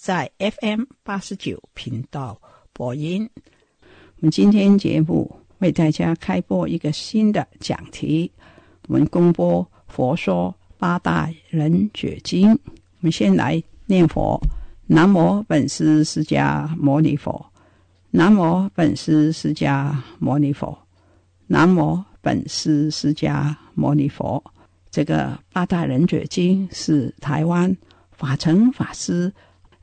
在 FM 八十九频道播音。我们今天节目为大家开播一个新的讲题，我们公播《佛说八大人觉经》。我们先来念佛：南无本师释迦牟尼佛，南无本师释迦牟尼佛。南无本师释迦牟尼佛。这个八大人觉经是台湾法成法师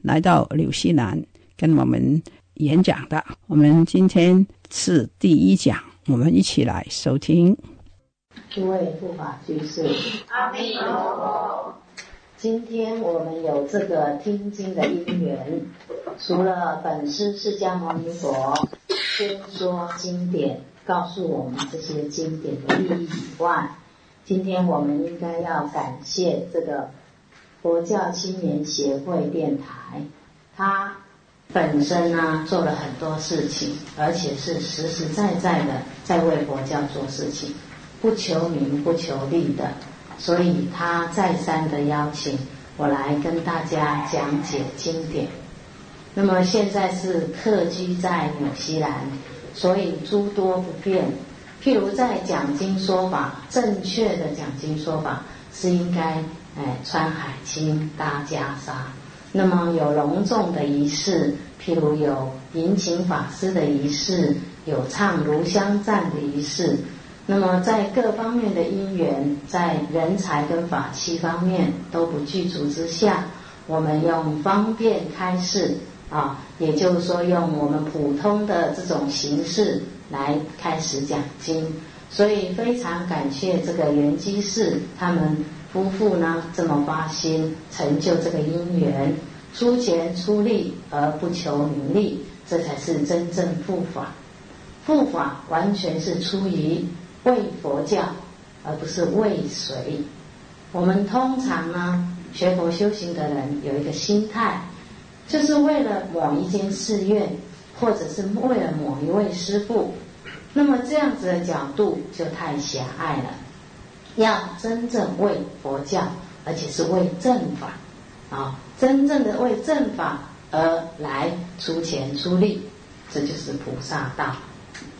来到紐西南跟我们演讲的。我们今天是第一讲，我们一起来收听。诸位护法居士，阿彌陀佛。今天我们有这个听经的因缘，除了本師釋迦牟尼佛宣说经典。告诉我们这些经典的意义以外，今天我们应该要感谢这个佛教青年协会电台，他本身呢做了很多事情，而且是实实在在的在为佛教做事情，不求名不求利的，所以他再三的邀请我来跟大家讲解经典。那么现在是客居在纽西兰。所以诸多不便，譬如在讲经说法，正确的讲经说法是应该，哎，穿海青搭袈裟。那么有隆重的仪式，譬如有迎请法师的仪式，有唱爐香赞的仪式。那么在各方面的因缘，在人才跟法器方面都不具足之下，我们用方便开示。啊，也就是说，用我们普通的这种形式来开始讲经，所以非常感谢这个圆居士他们夫妇呢，这么发心成就这个因缘，出钱出力而不求名利，这才是真正护法。护法完全是出于为佛教，而不是为谁。我们通常呢，学佛修行的人有一个心态。就是为了某一间寺院，或者是为了某一位师父，那么这样子的角度就太狭隘了。要真正为佛教，而且是为正法，啊，真正的为正法而来出钱出力，这就是菩萨道。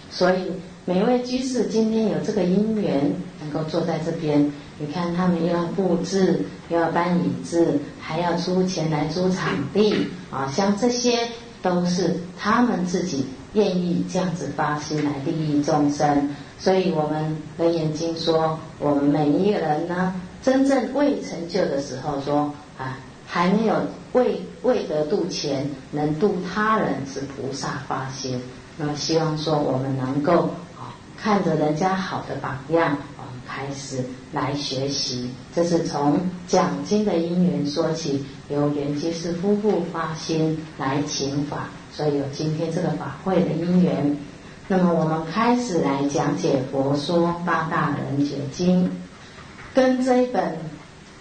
所以每位居士今天有这个因缘，能够坐在这边。你看，他们又要布置，又要搬椅子，还要出钱来租场地啊！像这些都是他们自己愿意这样子发心来利益众生。所以，我們《楞嚴經》說，我们每一个人呢，真正未成就的时候说，啊，还没有未未得度前，能度他人是菩萨发心。那么，希望说我们能够啊，看着人家好的榜样啊，开始来学习。这是从讲经的因缘说起，由圓居士夫妇发心来请法，所以有今天这个法会的因缘。那么我们开始来讲解《佛说八大人觉经》，跟这一本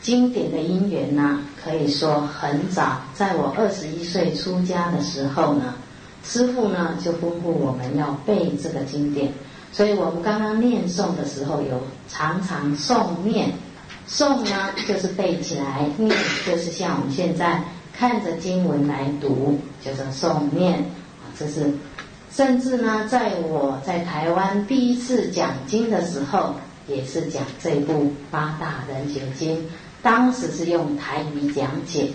经典的因缘呢，可以说很早，在我二十一岁出家的时候呢，师父呢就吩咐我们要背这个经典。所以我们刚刚念诵的时候，有常常诵念，诵呢就是背起来，念就是像我们现在看着经文来读，就是诵念。这是，甚至呢，在我在台湾第一次讲经的时候，也是讲这部《八大人觉经》，当时是用台语讲解。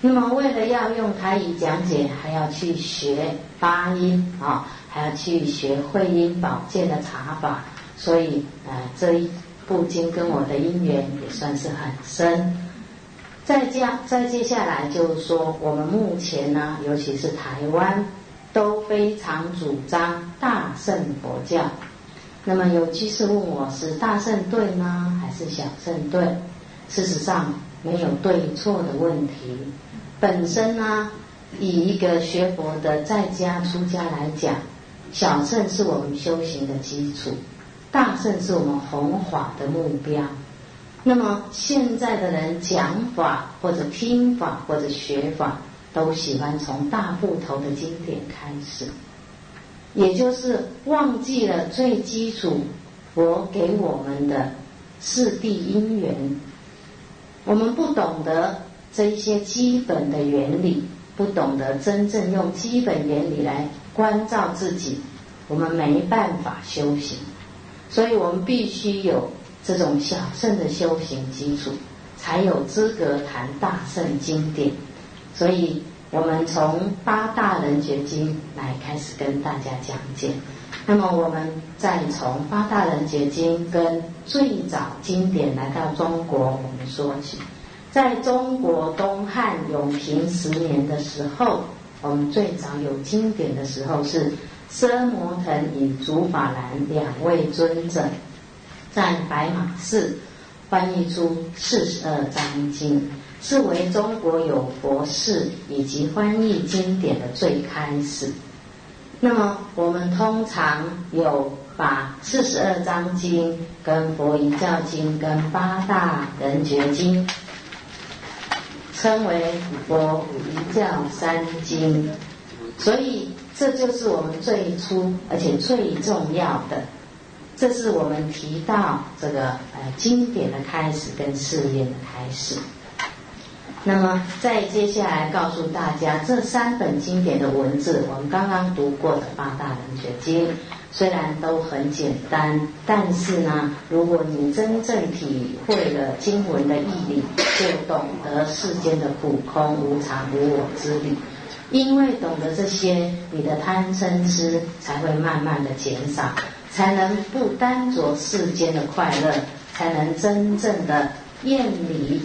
那么为了要用台语讲解，还要去学发音啊。还要去学会阴保健的茶法，所以呃这一部经跟我的因缘也算是很深。再加再接下来就是说，我们目前呢，尤其是台湾，非常主张大乘佛教。那么有居士问我是大乘对呢，还是小乘对？事实上没有对错的问题。本身呢，以一个学佛的在家出家来讲。小圣是我们修行的基础，大圣是我们弘法的目标。那么现在的人讲法或者听法或者学法，都喜欢从大部头的经典开始，也就是忘记了最基础佛给我们的四谛因缘。我们不懂得这一些基本的原理，不懂得真正用基本原理来。关照自己，我们没办法修行，所以我们必须有这种小圣的修行基础，才有资格谈大圣经典。所以我们从八大人觉经来开始跟大家讲解。那么我们再从八大人觉经跟最早经典来到中国，我们说起，在中国东汉永平十年的时候。我们最早有经典的时候是奢摩腾与竺法兰两位尊者在白马寺翻译出四十二章经，是为中国有佛事以及翻译经典的最开始。那么我们通常有把四十二章经、跟佛遗教经、跟八大人觉经。称为佛一教三经，所以这就是我们最初而且最重要的。这是我们提到这个呃经典的开始跟事业的开始。那么再接下来告诉大家这三本经典的文字，我们刚刚读过的八大人觉经。虽然都很简单，但是呢，如果你真正体会了经文的义理，就懂得世间的苦空、无常、无我之理。因为懂得这些，你的贪嗔痴才会慢慢的减少，才能不单着世间的快乐，才能真正的厌离。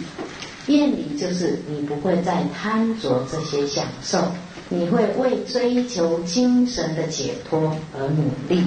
厌离就是你不会再贪着这些享受。你会为追求精神的解脱而努力。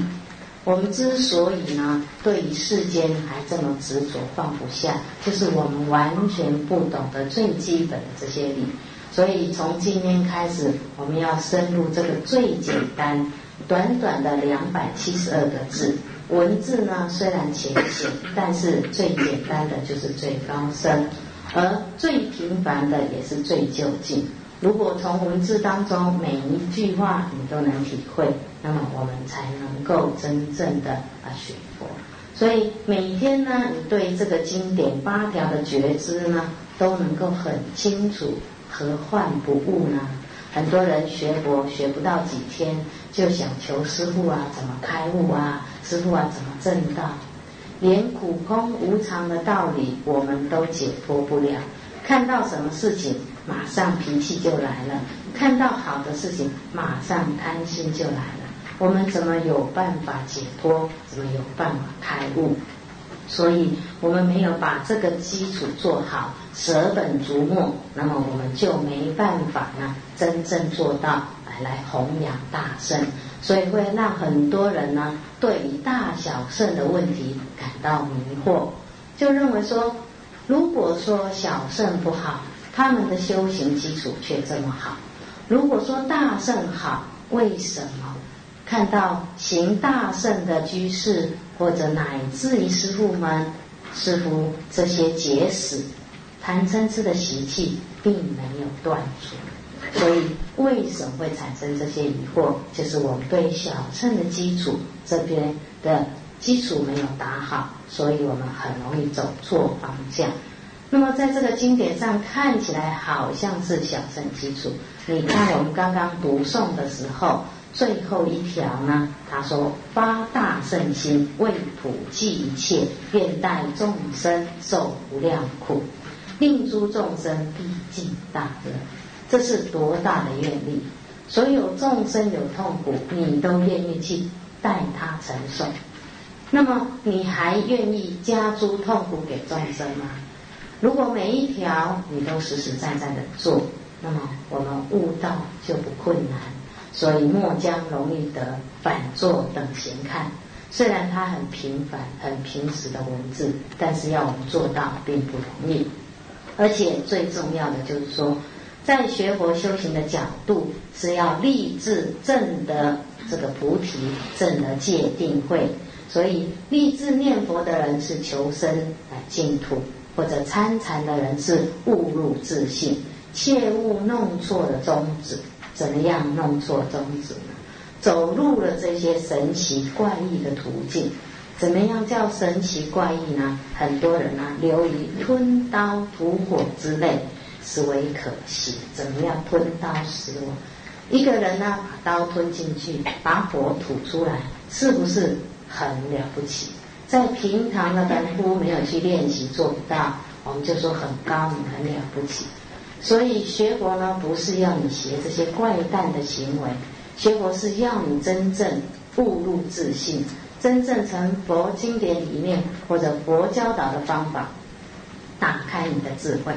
我们之所以呢，对于世间还这么执着放不下，就是我们完全不懂得最基本的这些理。所以从今天开始，我们要深入这个最简单、短短的两百七十二个字文字呢，虽然浅显，但是最简单的就是最高深，而最平凡的也是最究竟。如果从文字当中每一句话你都能体会，那么我们才能够真正的啊学佛。所以每天呢，你对这个经典八条的觉知呢，都能够很清楚，何患不悟呢？很多人学佛学不到几天，就想求师傅啊怎么开悟啊，师傅啊怎么正道，连苦空无常的道理我们都解脱不了。看到什么事情？马上脾气就来了，看到好的事情，马上贪心就来了。我们怎么有办法解脱？怎么有办法开悟？所以我们没有把这个基础做好，舍本逐末，那么我们就没办法呢，真正做到来来弘扬大圣。所以会让很多人呢，对于大小圣的问题感到迷惑，就认为说，如果说小圣不好。他们的修行基础却这么好。如果说大圣好，为什么看到行大圣的居士或者乃至于师傅们，似乎这些结死贪嗔痴的习气并没有断除？所以为什么会产生这些疑惑？就是我们对小乘的基础这边的基础没有打好，所以我们很容易走错方向。那么在这个经典上看起来好像是小乘基础，你看我们刚刚读诵的时候。最后一条呢，他说发大圣心，为普济一切，愿代众生受无量苦，令诸众生毕竟大乐。这是多大的愿力！所有众生有痛苦，你都愿意去代他承受。那么你还愿意加诸痛苦给众生吗？如果每一条你都实实在在的做，那么我们悟道就不困难。所以末将容易得反作等闲看，虽然它很平凡、很平实的文字，但是要我们做到并不容易。而且最重要的就是说，在学佛修行的角度，是要立志正得这个菩提，正得戒定慧。所以立志念佛的人是求生啊净土，或者参禅的人是误入自信，切勿弄错了宗旨。怎么样弄错宗旨？走入了这些神奇怪异的途径，怎么样叫神奇怪异呢？很多人啊，流于吞刀吐火之类，实为可惜。怎么样吞刀食火？一个人呢，把刀吞进去，把火吐出来，是不是很了不起？在平常的凡夫没有去练习，做不到，我们就说很高明、很了不起。所以学佛呢，不是要你学这些怪诞的行为，学佛是要你真正悟入自信，真正从佛经典里面或者佛教导的方法，打开你的智慧，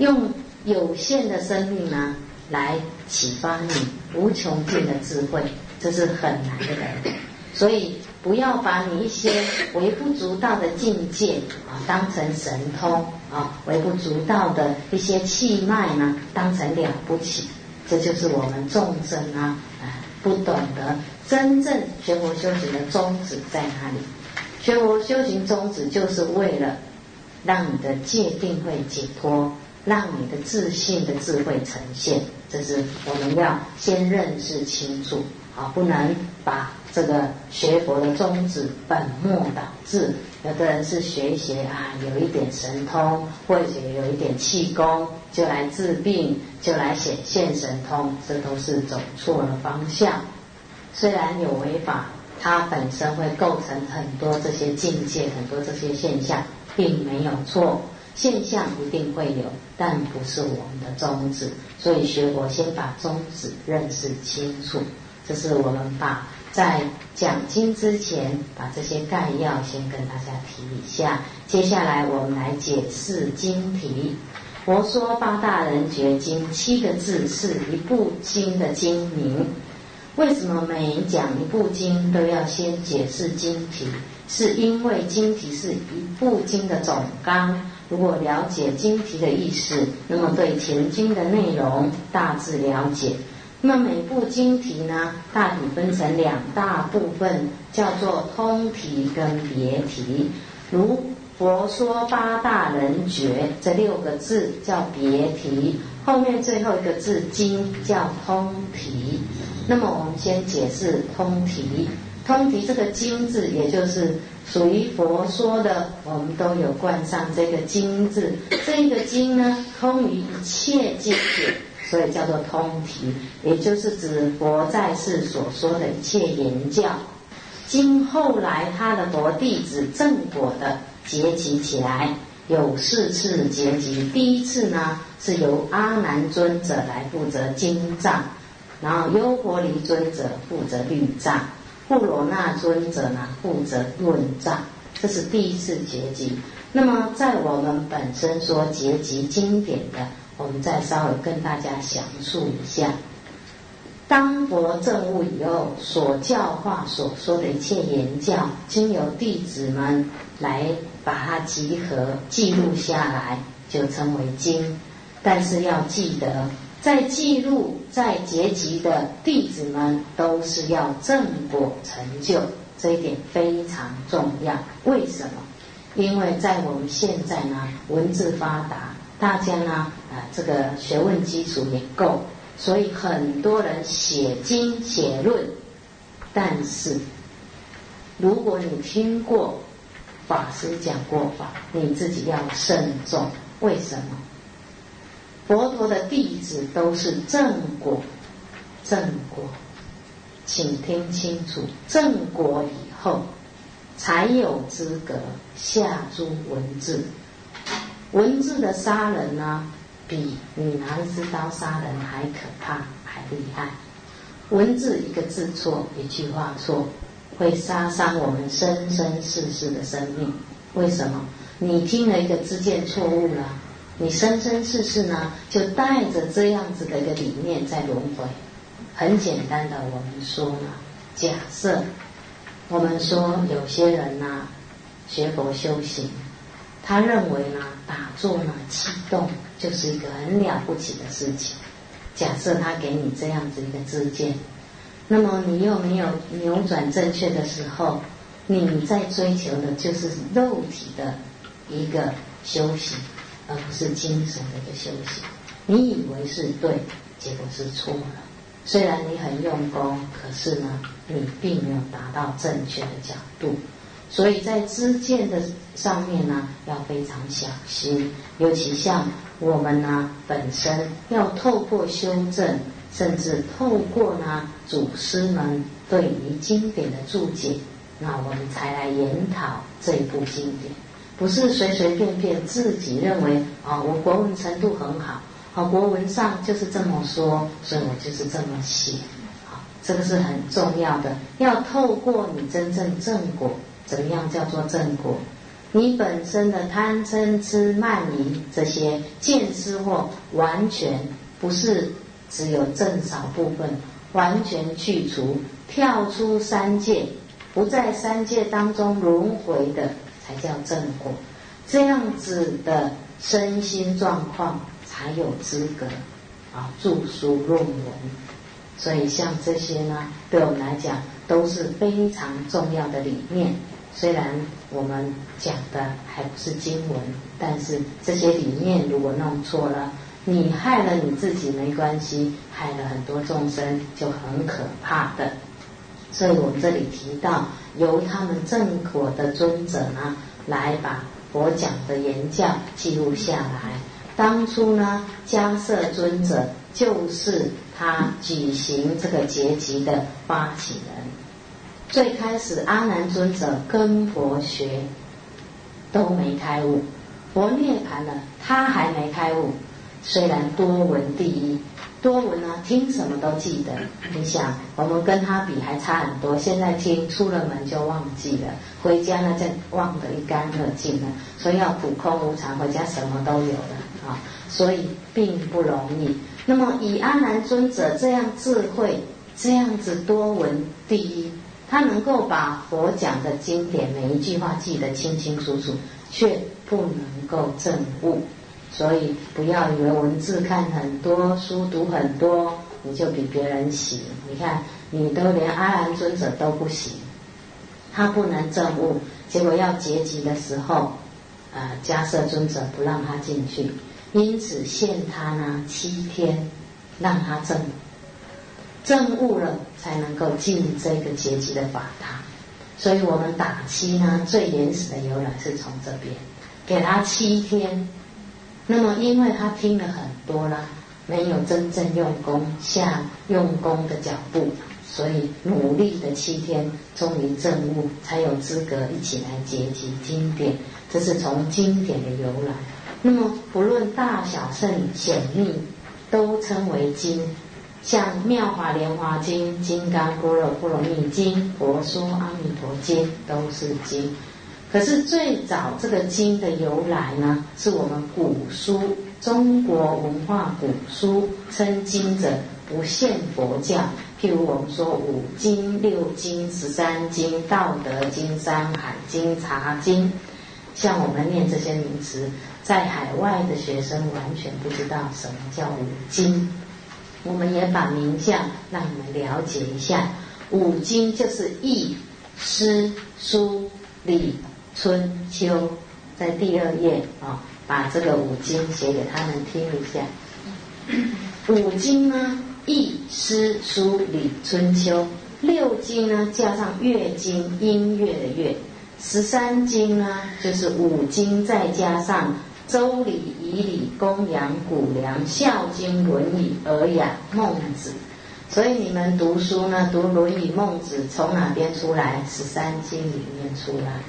用有限的生命呢来启发你无穷尽的智慧，这是很难的。所以。不要把你一些微不足道的境界啊当成神通啊，微不足道的一些气脉呢当成了不起，这就是我们众生啊啊不懂得真正学佛修行的宗旨在哪里？学佛修行宗旨就是为了让你的界定会解脱，让你的自信的智慧呈现，这是我们要先认识清楚啊，不能把。这个学佛的宗旨本末倒置，有的人是学一学啊，有一点神通，或者有一点气功，就来治病，就来显现神通，这都是走错了方向。虽然有违法，它本身会构成很多这些境界，很多这些现象，并没有错。现象一定会有，但不是我们的宗旨。所以学佛先把宗旨认识清楚，这是我们把。在讲经之前，把这些概要先跟大家提一下。接下来我们来解释经题。佛说八大人觉经七个字是一部经的经名。为什么每讲一部经都要先解释经题？是因为经题是一部经的总纲。如果了解经题的意思，那么对前经的内容大致了解。那么每部经题呢，大体分成两大部分，叫做通题跟别题。如佛说八大人觉这六个字叫别题，后面最后一个字经叫通题。那么我们先解释通题。通题这个经字，也就是属于佛说的，我们都有冠上这个经字。这个经呢，通于一切经典。所以叫做通题，也就是指佛在世所说的一切言教，经后来他的佛弟子正果的结集起来，有四次结集。第一次呢是由阿难尊者来负责经藏，然后优婆离尊者负责律藏，布罗那尊者呢负责论藏，这是第一次结集。那么在我们本身说结集经典的。我们再稍微跟大家详述一下，当佛证悟以后，所教化所说的一切言教，经由弟子们来把它集合记录下来，就称为经。但是要记得，在记录在结集的弟子们，都是要正果成就，这一点非常重要。为什么？因为在我们现在呢，文字发达。大家呢，啊，这个学问基础也够，所以很多人写经写论，但是如果你听过法师讲过法，你自己要慎重。为什么？佛陀的弟子都是正果，正果，请听清楚，正果以后才有资格下诸文字。文字的杀人呢？比你拿一支刀杀人还可怕，还厉害。文字一个字错，一句话错，会杀伤我们生生世世的生命。为什么？你听了一个字见错误了，你生生世世呢，就带着这样子的一个理念在轮回。很简单的，我们说呢，假设我们说有些人呢，学佛修行。他认为呢，打坐呢，气动就是一个很了不起的事情。假设他给你这样子一个自见，那么你又没有扭转正确的时候，你在追求的就是肉体的一个修行，而不是精神的一个修行。你以为是对，结果是错了。虽然你很用功，可是呢，你并没有达到正确的角度。所以在知见的上面呢，要非常小心，尤其像我们呢本身要透过修正，甚至透过呢祖师们对于经典的注解，那我们才来研讨这一部经典，不是随随便便自己认为啊，我国文程度很好，好国文上就是这么说，所以我就是这么写，好，这个是很重要的，要透过你真正正果。怎么样叫做正果？你本身的贪嗔痴慢疑这些见思惑，完全不是只有正少部分，完全去除，跳出三界，不在三界当中轮回的，才叫正果。这样子的身心状况，才有资格啊著书论文。所以像这些呢，对我们来讲都是非常重要的理念。虽然我们讲的还不是经文，但是这些理念如果弄错了，你害了你自己没关系，害了很多众生就很可怕的。所以我们这里提到，由他们正果的尊者呢，来把佛讲的言教记录下来。当初呢，迦摄尊者就是他举行这个结集的发起人。最开始，阿难尊者跟佛学都没开悟，佛涅盘了，他还没开悟。虽然多闻第一，多闻呢，听什么都记得。你想，我们跟他比还差很多。现在听出了门就忘记了，回家呢就忘得一干二净了。所以要苦空无常，回家什么都有了啊，所以并不容易。那么以阿难尊者这样智慧，这样子多闻第一。他能够把佛讲的经典每一句话记得清清楚楚，却不能够证悟。所以不要以为文字看很多，书读很多，你就比别人行。你看，你都连阿兰尊者都不行，他不能证悟，结果要结集的时候，呃，迦摄尊者不让他进去，因此限他呢七天，让他证。证悟了，才能够进这个结集的法堂。所以我们打七呢，最原始的由来是从这边，给他七天。那么，因为他听了很多啦，没有真正用功下用功的脚步，所以努力的七天，终于证悟，才有资格一起来结集经典。这是从经典的由来。那么，不论大小圣显密，都称为经。像《妙法莲华经》《金刚般若波罗蜜经》《佛说阿弥陀经》都是经。可是最早这个经的由来呢，是我们古书中国文化古书称经者不限佛教。譬如我们说五经、六经、十三经、道德经、山海经、茶经，像我们念这些名词，在海外的学生完全不知道什么叫五经。我们也把名相让你们了解一下，五经就是易、诗、书、礼、春秋，在第二页啊，把这个五经写给他们听一下。五经呢，易、诗、书、礼、春秋。六经呢，加上乐经，音乐的乐；十三经呢，就是五经，再加上周礼、仪礼、公羊、谷梁、孝经、论语、尔雅、孟子。所以你们读书呢，读《论语》《孟子》，从哪边出来？十三经里面出来。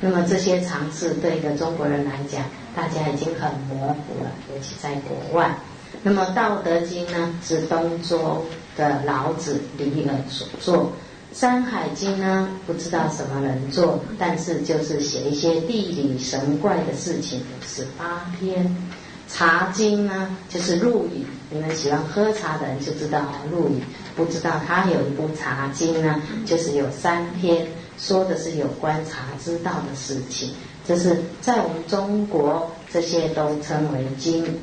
那么这些常识对一个中国人来讲，大家已经很模糊了，尤其在国外。那么《道德经》呢，是东周的老子李耳所作；《山海经》呢，不知道什么人做，但是就是写一些地理神怪的事情，十八篇。茶经呢，就是陆羽。你们喜欢喝茶的人就知道，陆羽不知道他有一部茶经呢，就是有三篇，说的是有关茶之道的事情。就是在我们中国，这些都称为经。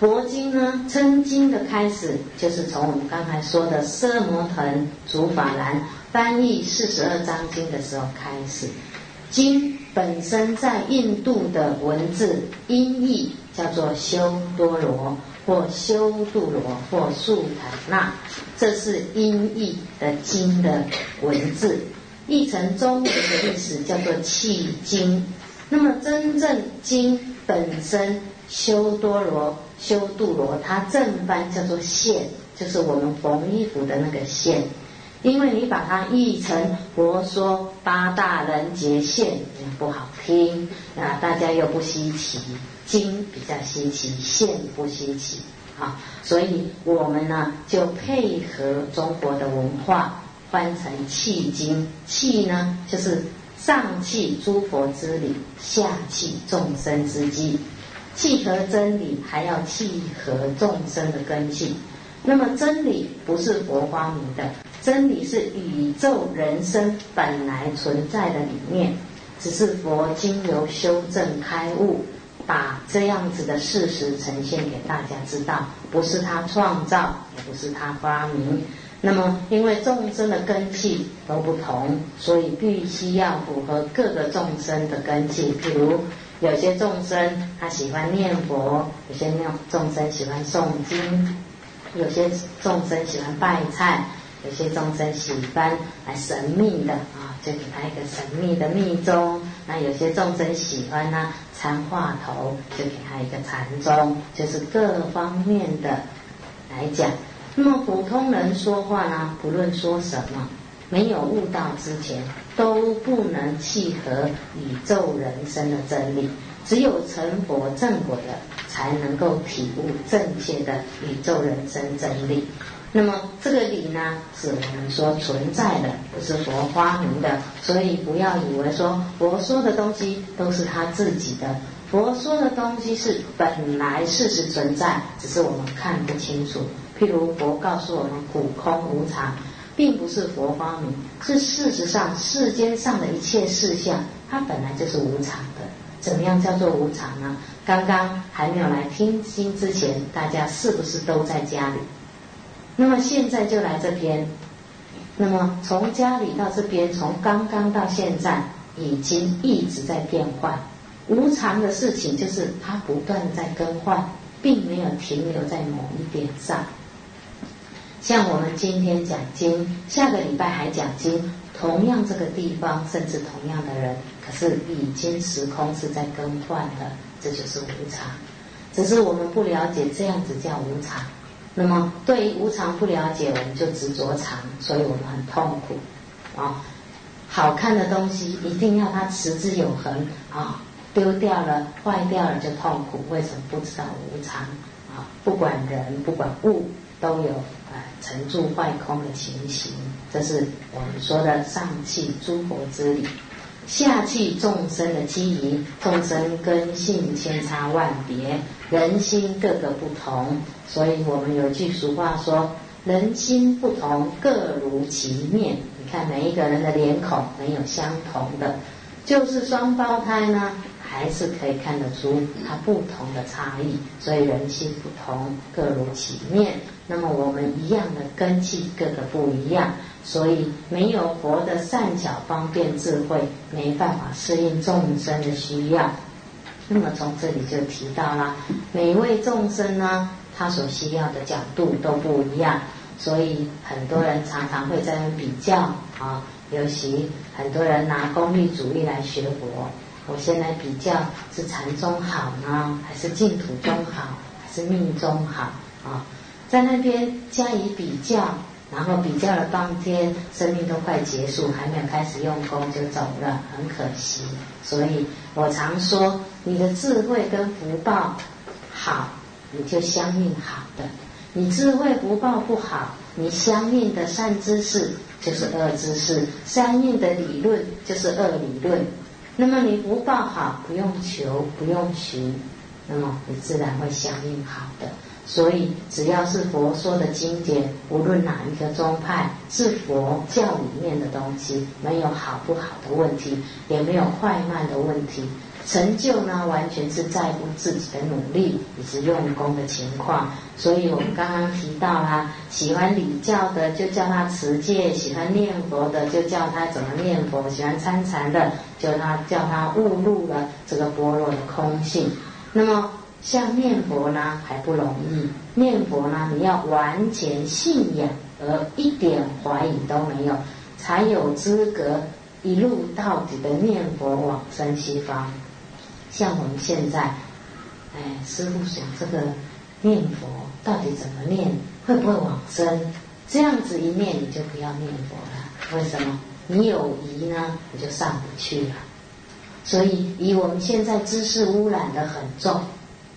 佛经呢，称经的开始，就是从我们刚才说的奢摩腾竺法兰翻译四十二章经的时候开始。经本身在印度的文字音译。叫做修多罗或修度罗或素坦那，这是音译的经的文字，译成中文的意思叫做契经。那么真正经本身修多罗修度罗，它正翻叫做线，就是我们缝衣服的那个线。因为你把它译成佛说八大人结线，不好听啊，大家又不稀奇。经比较稀奇，线不稀奇啊，所以我们呢就配合中国的文化，翻成契经。契呢就是上契诸佛之理，下契众生之机，契合真理，还要契合众生的根性。那么真理不是佛发明的，真理是宇宙人生本来存在的理念，只是佛经由修正开悟。把这样子的事实呈现给大家知道，不是他创造，也不是他发明。那么，因为众生的根器都不同，所以必须要符合各个众生的根器。譬如，有些众生他喜欢念佛，有些念众生喜欢诵经，有些众生喜欢拜忏，有些众生喜欢来神秘的啊，就给他一个神秘的密宗。那有些众生喜欢呢。参话头就给他一个禅宗，就是各方面的来讲。那么普通人说话呢，不论说什么，没有悟道之前，都不能契合宇宙人生的真理。只有成佛正果的，才能够体悟正确的宇宙人生真理。那么这个理呢，是我们说存在的，不是佛发明的，所以不要以为说佛说的东西都是他自己的。佛说的东西是本来事实存在，只是我们看不清楚。譬如佛告诉我们苦空无常，并不是佛发明，是事实上世间上的一切事项，它本来就是无常的。怎么样叫做无常呢？刚刚还没有来听经之前，大家是不是都在家里？那么现在就来这边，那么从家里到这边，从刚刚到现在，已经一直在变换。无常的事情就是它不断在更换，并没有停留在某一点上。像我们今天讲经，下个礼拜还讲经，同样这个地方，甚至同样的人，可是已经时空是在更换的，这就是无常。只是我们不了解，这样子叫无常。那么，对于无常不了解，我们就执着常，所以我们很痛苦啊。好看的东西一定要它持之永恒啊，丢掉了、坏掉了就痛苦。为什么不知道无常啊？不管人、不管物，都有啊成住坏空的情形。这是我们说的上气诸佛之理。下气众生的机宜，众生根性千差万别，人心各个不同，所以我们有句俗话说：人心不同，各如其面。你看每一个人的脸孔没有相同的，就是双胞胎呢，还是可以看得出它不同的差异。所以人心不同，各如其面。那么我们一样的根基，各个不一样。所以没有佛的善巧方便智慧，没办法适应众生的需要。那么从这里就提到了，每位众生呢，他所需要的角度都不一样，所以很多人常常会在那比较啊，尤其很多人拿功利主义来学佛。我先来比较是禅宗好呢，还是净土宗好，还是密宗好啊？在那边加以比较，然后比较了半天，生命都快结束，还没有开始用功就走了，很可惜。所以我常说，你的智慧跟福报好，你就相应好的；你智慧福报不好，你相应的善知识就是恶知识，相应的理论就是恶理论。那么你福报好，不用求，不用寻，那么你自然会相应好的。所以只要是佛说的经典，无论哪一个宗派，是佛教里面的东西，没有好不好的问题，也没有快慢的问题。成就呢，完全是在乎自己的努力以及用功的情况。所以我们刚刚提到啦，喜欢礼教的就叫他持戒，喜欢念佛的就叫他怎么念佛，喜欢参禅的就他叫他悟入了这个般若的空性。那么像念佛呢还不容易，念佛呢你要完全信仰而一点怀疑都没有，才有资格一路到底的念佛往生西方。像我们现在，哎，师傅想这个念佛到底怎么念，会不会往生？这样子一念，你就不要念佛了。为什么？你有疑呢，你就上不去了。所以，以我们现在知识污染的很重，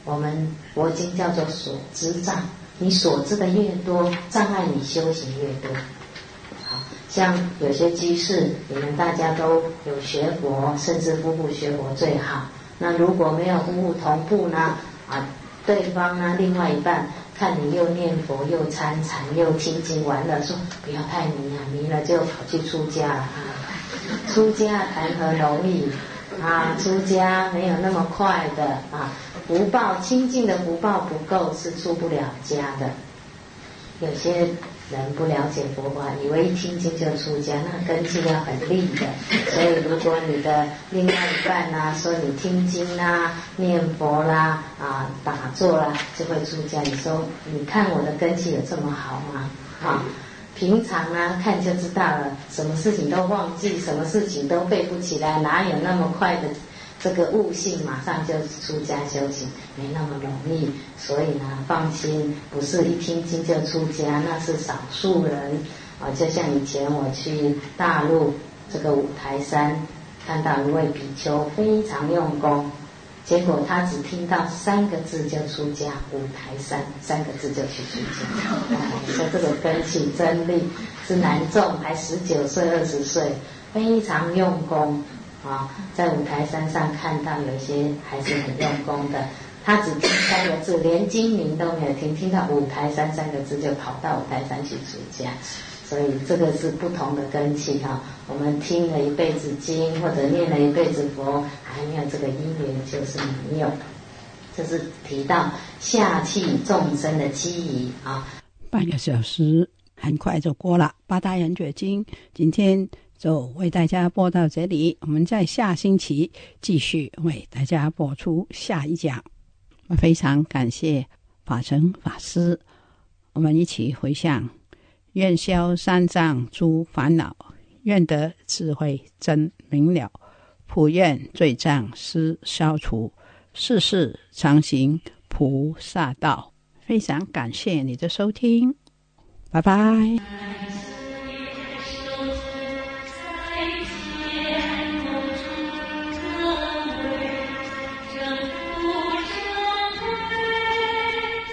我们佛经叫做所知障。你所知的越多，障碍你修行越多。好像有些居士，你们大家都有学佛，甚至夫妇学佛最好。那如果没有夫妇同步呢？啊，对方呢，另外一半看你又念佛又参禅又听经，完了说不要太迷啊，迷了就跑去出家啊！出家谈何容易啊？出家没有那么快的啊！福报清净的福报不够，是出不了家的。有些。人不了解佛法，以为一听经就出家，那根基要很利的。所以，如果你的另外一半呐说你听经啦、念佛啦、啊打坐啦，就会出家，你说你看我的根基有这么好吗？啊，平常呢看就知道了，什么事情都忘记，什么事情都背不起来，哪有那么快的？这个悟性马上就出家修行，没那么容易，所以呢，放心，不是一听经就出家，那是少数人啊。就像以前我去大陆这个五台山，看到一位比丘非常用功，结果他只听到三个字就出家，五台山三个字就去出家。说这个根气真力是难中，还十九岁二十岁，非常用功。啊，在五台山上看到有些还是很用功的，他只听三个字，连经名都没有听，听到五台山三个字就跑到五台山去出家，所以这个是不同的根器哈。我们听了一辈子经或者念了一辈子佛，还没有这个因缘，就是没有。这是提到下气众生的机宜啊。半个小时很快就过了，八大人觉经今天。就为大家播到这里，我们在下星期继续为大家播出下一讲。非常感谢法成法师，我们一起回向：愿消三障诸烦恼，愿得智慧真明了，普愿罪障失消除，世世常行菩萨道。非常感谢你的收听，拜拜。